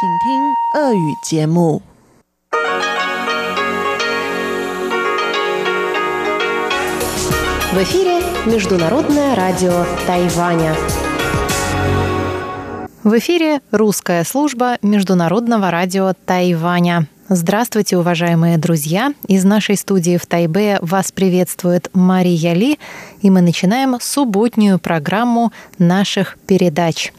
请听俄语节目。В эфире Международное радио Тайваня. В эфире русская служба Международного радио Тайваня. Здравствуйте, уважаемые друзья! Из нашей студии в Тайбе вас приветствует Мария Ли, и мы начинаем субботнюю программу наших передач.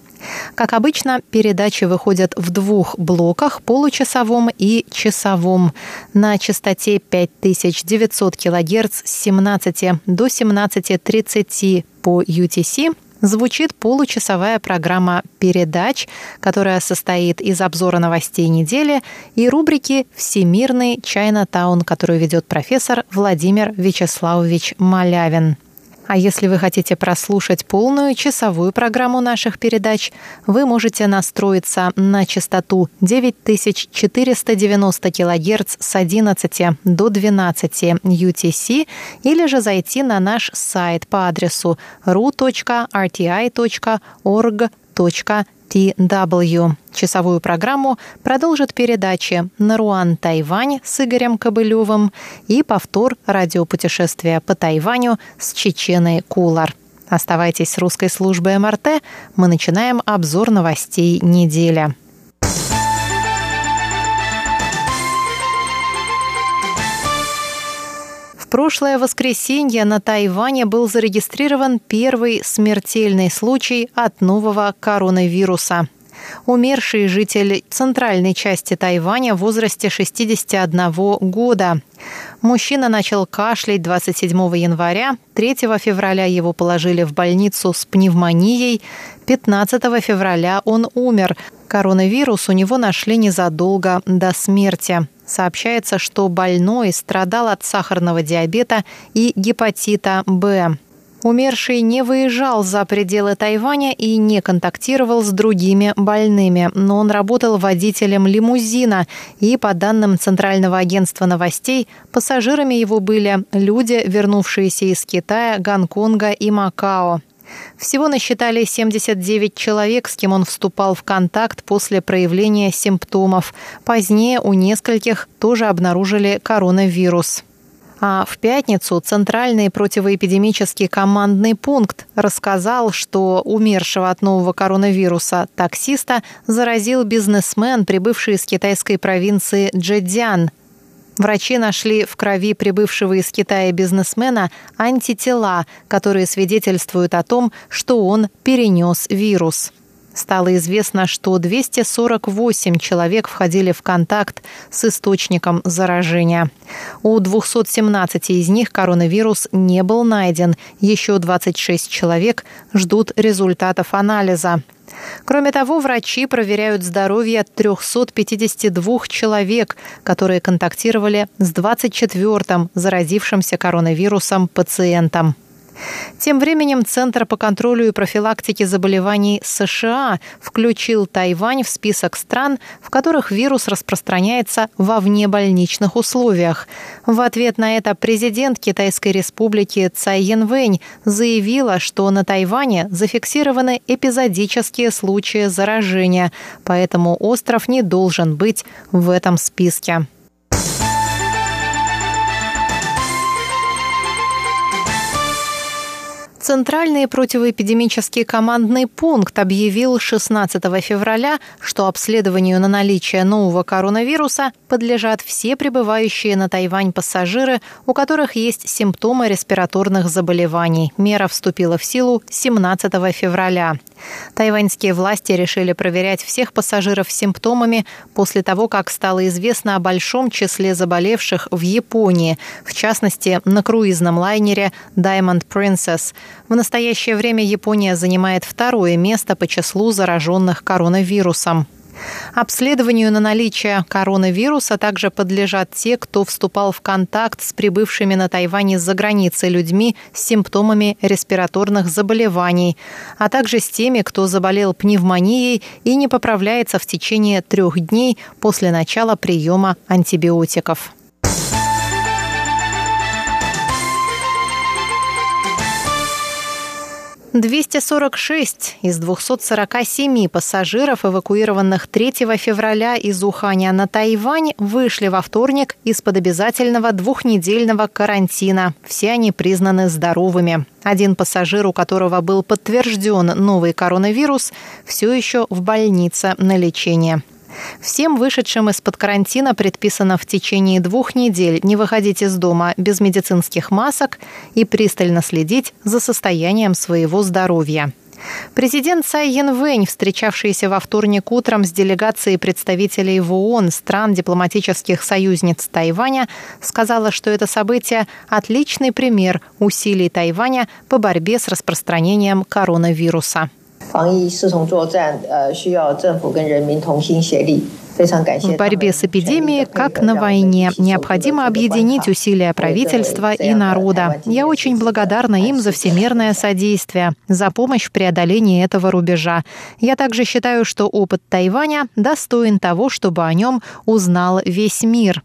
Как обычно, передачи выходят в двух блоках – получасовом и часовом. На частоте 5900 кГц с 17 до 17.30 по UTC – звучит получасовая программа передач, которая состоит из обзора новостей недели и рубрики «Всемирный Чайна-таун», которую ведет профессор Владимир Вячеславович Малявин. А если вы хотите прослушать полную часовую программу наших передач, вы можете настроиться на частоту 9490 кГц с 11 до 12 UTC или же зайти на наш сайт по адресу ru.rti.org.tw TW. Часовую программу продолжит передачи «Наруан Тайвань» с Игорем Кобылевым и повтор радиопутешествия по Тайваню с Чеченой Кулар. Оставайтесь с русской службой МРТ. Мы начинаем обзор новостей недели. Прошлое воскресенье на Тайване был зарегистрирован первый смертельный случай от нового коронавируса. Умерший житель центральной части Тайваня в возрасте 61 года. Мужчина начал кашлять 27 января, 3 февраля его положили в больницу с пневмонией, 15 февраля он умер. Коронавирус у него нашли незадолго до смерти. Сообщается, что больной страдал от сахарного диабета и гепатита Б. Умерший не выезжал за пределы Тайваня и не контактировал с другими больными, но он работал водителем лимузина, и, по данным Центрального агентства новостей, пассажирами его были люди, вернувшиеся из Китая, Гонконга и Макао. Всего насчитали 79 человек, с кем он вступал в контакт после проявления симптомов. Позднее у нескольких тоже обнаружили коронавирус. А в пятницу Центральный противоэпидемический командный пункт рассказал, что умершего от нового коронавируса таксиста заразил бизнесмен, прибывший из китайской провинции Джэцзян. Врачи нашли в крови прибывшего из Китая бизнесмена антитела, которые свидетельствуют о том, что он перенес вирус. Стало известно, что 248 человек входили в контакт с источником заражения. У 217 из них коронавирус не был найден. Еще 26 человек ждут результатов анализа. Кроме того, врачи проверяют здоровье 352 человек, которые контактировали с 24-м заразившимся коронавирусом пациентом. Тем временем Центр по контролю и профилактике заболеваний США включил Тайвань в список стран, в которых вирус распространяется во внебольничных условиях. В ответ на это президент Китайской республики Цай Янвэнь заявила, что на Тайване зафиксированы эпизодические случаи заражения, поэтому остров не должен быть в этом списке. Центральный противоэпидемический командный пункт объявил 16 февраля, что обследованию на наличие нового коронавируса подлежат все прибывающие на Тайвань пассажиры, у которых есть симптомы респираторных заболеваний. Мера вступила в силу 17 февраля. Тайваньские власти решили проверять всех пассажиров с симптомами после того, как стало известно о большом числе заболевших в Японии, в частности, на круизном лайнере Diamond Princess. В настоящее время Япония занимает второе место по числу зараженных коронавирусом. Обследованию на наличие коронавируса также подлежат те, кто вступал в контакт с прибывшими на Тайване за границей людьми с симптомами респираторных заболеваний, а также с теми, кто заболел пневмонией и не поправляется в течение трех дней после начала приема антибиотиков. 246 из 247 пассажиров, эвакуированных 3 февраля из Уханя на Тайвань, вышли во вторник из-под обязательного двухнедельного карантина. Все они признаны здоровыми. Один пассажир, у которого был подтвержден новый коронавирус, все еще в больнице на лечении. Всем вышедшим из-под карантина предписано в течение двух недель не выходить из дома без медицинских масок и пристально следить за состоянием своего здоровья. Президент Цай Янвэнь, встречавшийся во вторник утром с делегацией представителей в ООН стран дипломатических союзниц Тайваня, сказала, что это событие – отличный пример усилий Тайваня по борьбе с распространением коронавируса. 防疫是从作战，呃，需要政府跟人民同心协力。В борьбе с эпидемией, как на войне, необходимо объединить усилия правительства и народа. Я очень благодарна им за всемирное содействие, за помощь в преодолении этого рубежа. Я также считаю, что опыт Тайваня достоин того, чтобы о нем узнал весь мир.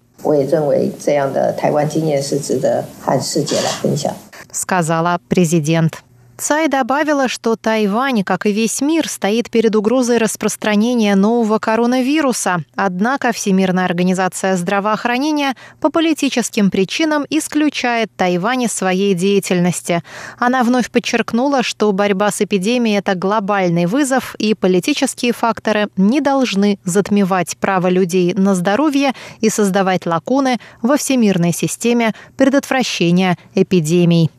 Сказала президент. Цай добавила, что Тайвань, как и весь мир, стоит перед угрозой распространения нового коронавируса. Однако Всемирная организация здравоохранения по политическим причинам исключает Тайвань из своей деятельности. Она вновь подчеркнула, что борьба с эпидемией – это глобальный вызов, и политические факторы не должны затмевать право людей на здоровье и создавать лакуны во всемирной системе предотвращения эпидемий.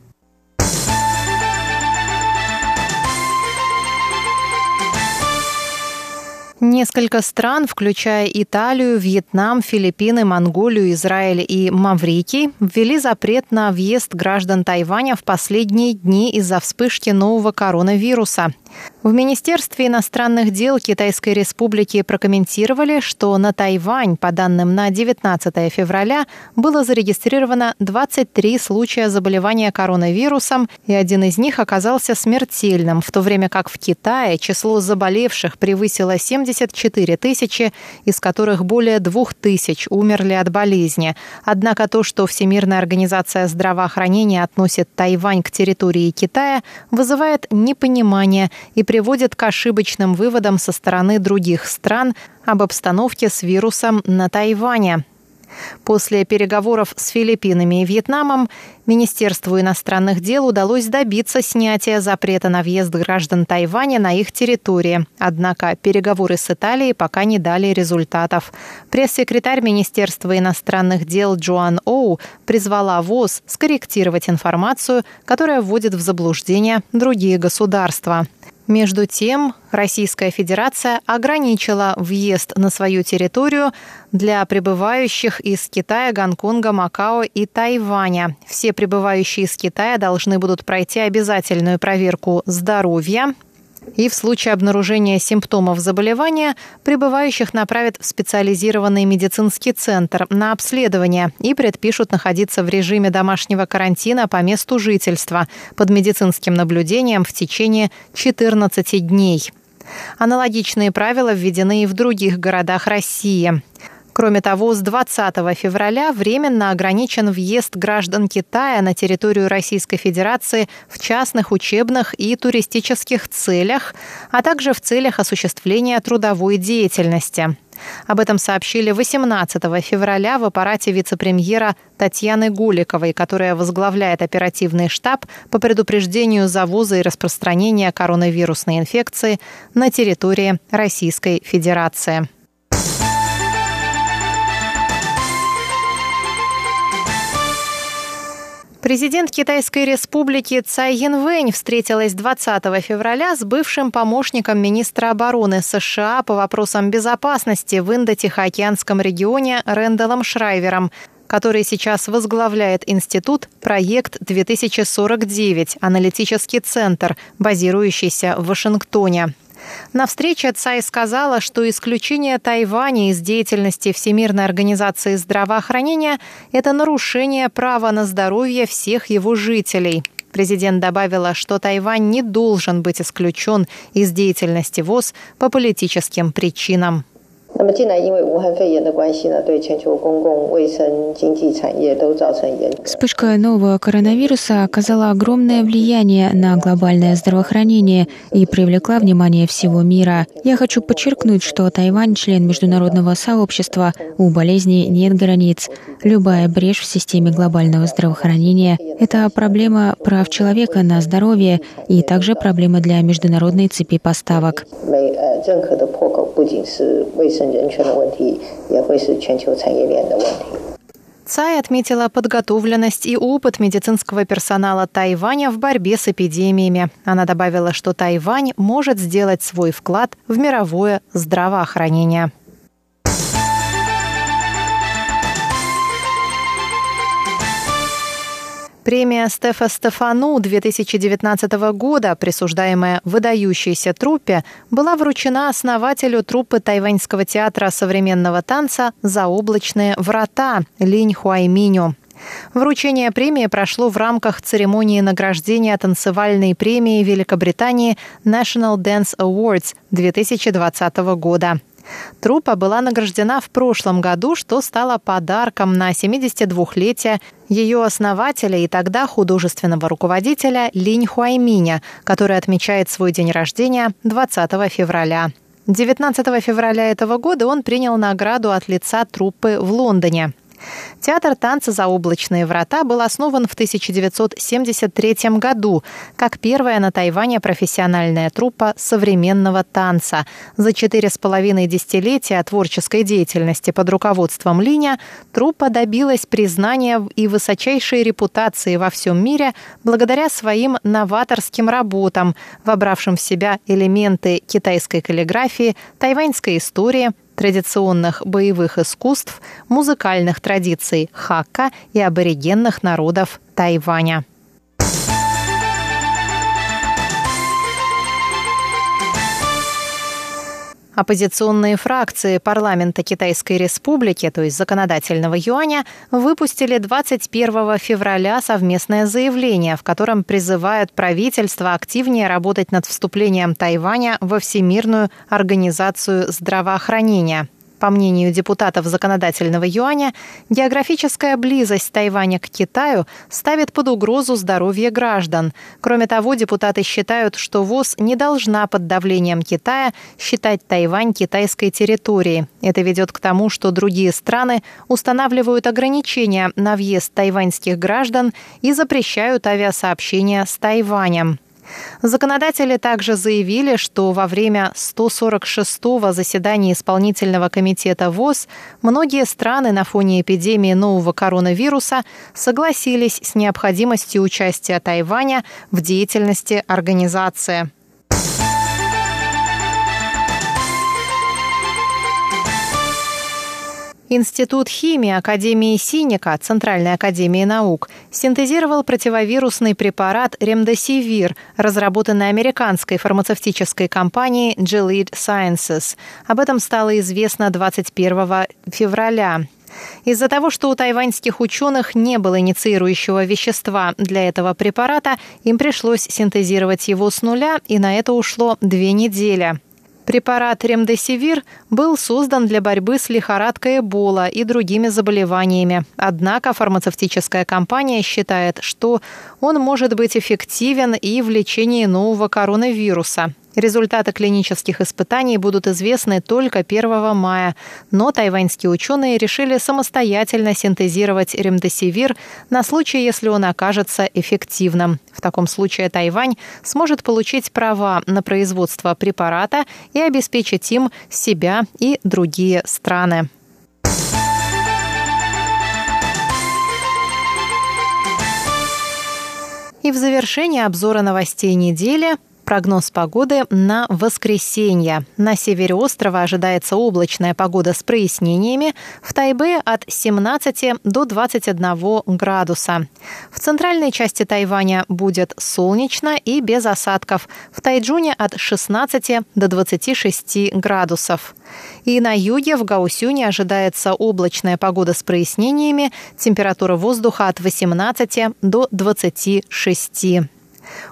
Несколько стран, включая Италию, Вьетнам, Филиппины, Монголию, Израиль и Маврикий, ввели запрет на въезд граждан Тайваня в последние дни из-за вспышки нового коронавируса. В Министерстве иностранных дел Китайской Республики прокомментировали, что на Тайвань, по данным на 19 февраля, было зарегистрировано 23 случая заболевания коронавирусом, и один из них оказался смертельным, в то время как в Китае число заболевших превысило 74 тысячи, из которых более 2 тысяч умерли от болезни. Однако то, что Всемирная организация здравоохранения относит Тайвань к территории Китая, вызывает непонимание и приводит к ошибочным выводам со стороны других стран об обстановке с вирусом на Тайване. После переговоров с Филиппинами и Вьетнамом Министерству иностранных дел удалось добиться снятия запрета на въезд граждан Тайваня на их территории. Однако переговоры с Италией пока не дали результатов. Пресс-секретарь Министерства иностранных дел Джоан Оу призвала ВОЗ скорректировать информацию, которая вводит в заблуждение другие государства. Между тем, Российская Федерация ограничила въезд на свою территорию для прибывающих из Китая, Гонконга, Макао и Тайваня. Все прибывающие из Китая должны будут пройти обязательную проверку здоровья, и в случае обнаружения симптомов заболевания прибывающих направят в специализированный медицинский центр на обследование и предпишут находиться в режиме домашнего карантина по месту жительства под медицинским наблюдением в течение 14 дней. Аналогичные правила введены и в других городах России. Кроме того, с 20 февраля временно ограничен въезд граждан Китая на территорию Российской Федерации в частных учебных и туристических целях, а также в целях осуществления трудовой деятельности. Об этом сообщили 18 февраля в аппарате вице-премьера Татьяны Гуликовой, которая возглавляет оперативный штаб по предупреждению завоза и распространения коронавирусной инфекции на территории Российской Федерации. Президент Китайской республики Цай Янвэнь встретилась 20 февраля с бывшим помощником министра обороны США по вопросам безопасности в Индо-Тихоокеанском регионе Рэндаллом Шрайвером который сейчас возглавляет институт «Проект-2049», аналитический центр, базирующийся в Вашингтоне. На встрече Цай сказала, что исключение Тайваня из деятельности Всемирной организации здравоохранения – это нарушение права на здоровье всех его жителей. Президент добавила, что Тайвань не должен быть исключен из деятельности ВОЗ по политическим причинам. 那么近来因为武汉肺炎的关系呢，对全球公共卫生、经济产业都造成严。Вспышка нового коронавируса оказала огромное влияние на глобальное здравоохранение и привлекла внимание всего мира. Я хочу подчеркнуть, что Тайвань член международного сообщества. У болезни нет границ. Любая брешь в системе глобального здравоохранения – это проблема прав человека на здоровье и также проблема для международной цепи поставок. 任何的破口 不仅是卫生人权的问题，也会是全球产业链的问题。Цай отметила подготовленность и опыт медицинского персонала Тайваня в борьбе с эпидемиями. Она добавила, что Тайвань может сделать свой вклад в мировое здравоохранение. Премия Стефа Стефану 2019 года, присуждаемая выдающейся труппе, была вручена основателю труппы тайваньского театра современного танца «Заоблачные врата» Линь Хуайминю. Вручение премии прошло в рамках церемонии награждения танцевальной премии Великобритании National Dance Awards 2020 года. Труппа была награждена в прошлом году, что стало подарком на 72-летие ее основателя и тогда художественного руководителя Линь Хуайминя, который отмечает свой день рождения 20 февраля. 19 февраля этого года он принял награду от лица труппы в Лондоне. Театр танца «Заоблачные врата» был основан в 1973 году как первая на Тайване профессиональная труппа современного танца. За четыре с половиной десятилетия творческой деятельности под руководством Линя труппа добилась признания и высочайшей репутации во всем мире благодаря своим новаторским работам, вобравшим в себя элементы китайской каллиграфии, тайваньской истории, традиционных боевых искусств, музыкальных традиций хакка и аборигенных народов Тайваня. Оппозиционные фракции парламента Китайской Республики, то есть законодательного юаня, выпустили 21 февраля совместное заявление, в котором призывают правительство активнее работать над вступлением Тайваня во Всемирную организацию здравоохранения – по мнению депутатов законодательного юаня, географическая близость Тайваня к Китаю ставит под угрозу здоровье граждан. Кроме того, депутаты считают, что ВОЗ не должна под давлением Китая считать Тайвань китайской территорией. Это ведет к тому, что другие страны устанавливают ограничения на въезд тайваньских граждан и запрещают авиасообщения с Тайванем. Законодатели также заявили, что во время 146-го заседания исполнительного комитета ВОЗ многие страны на фоне эпидемии нового коронавируса согласились с необходимостью участия Тайваня в деятельности организации. Институт химии Академии Синика Центральной академии наук синтезировал противовирусный препарат ремдесивир, разработанный американской фармацевтической компанией Gilead Sciences. Об этом стало известно 21 февраля. Из-за того, что у тайваньских ученых не было инициирующего вещества для этого препарата, им пришлось синтезировать его с нуля, и на это ушло две недели. Препарат ремдесивир был создан для борьбы с лихорадкой Эбола и другими заболеваниями. Однако фармацевтическая компания считает, что он может быть эффективен и в лечении нового коронавируса. Результаты клинических испытаний будут известны только 1 мая, но тайваньские ученые решили самостоятельно синтезировать ремдесивир на случай, если он окажется эффективным. В таком случае Тайвань сможет получить права на производство препарата и обеспечить им себя и другие страны. И в завершении обзора новостей недели Прогноз погоды на воскресенье. На севере острова ожидается облачная погода с прояснениями. В Тайбе от 17 до 21 градуса. В центральной части Тайваня будет солнечно и без осадков. В Тайджуне от 16 до 26 градусов. И на юге в Гаусюне ожидается облачная погода с прояснениями. Температура воздуха от 18 до 26.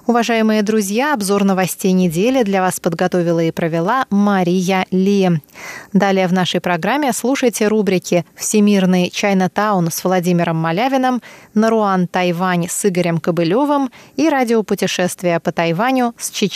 Уважаемые друзья, обзор новостей недели для вас подготовила и провела Мария Ли. Далее в нашей программе слушайте рубрики «Всемирный Чайна-таун» с Владимиром Малявиным, «Наруан Тайвань» с Игорем Кобылевым и «Радиопутешествие по Тайваню» с Чечен